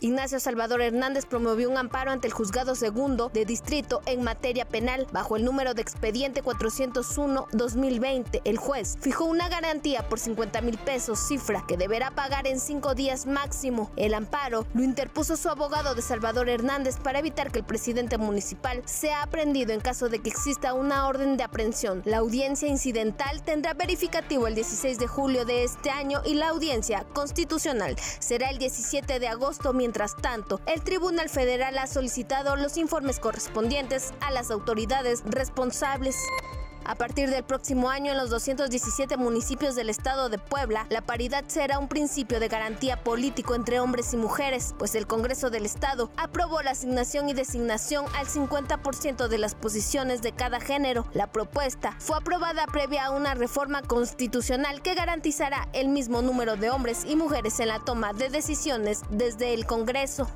Ignacio Salvador Hernández promovió un amparo ante el juzgado segundo de distrito en materia penal bajo el número de expediente 401-2020. El juez fijó una garantía por 50 mil pesos, cifra que deberá pagar en cinco días máximo. El amparo lo interpuso su abogado de Salvador Hernández para evitar que el presidente municipal sea aprendido en caso de que exista una orden de aprehensión. La audiencia incidental tendrá verificativo el 16 de julio de este año y la audiencia constitucional será el 17 de agosto. Tanto, el Tribunal Federal ha solicitado los informes correspondientes a las autoridades responsables. A partir del próximo año, en los 217 municipios del estado de Puebla, la paridad será un principio de garantía político entre hombres y mujeres, pues el Congreso del Estado aprobó la asignación y designación al 50% de las posiciones de cada género. La propuesta fue aprobada previa a una reforma constitucional que garantizará el mismo número de hombres y mujeres en la toma de decisiones desde el Congreso.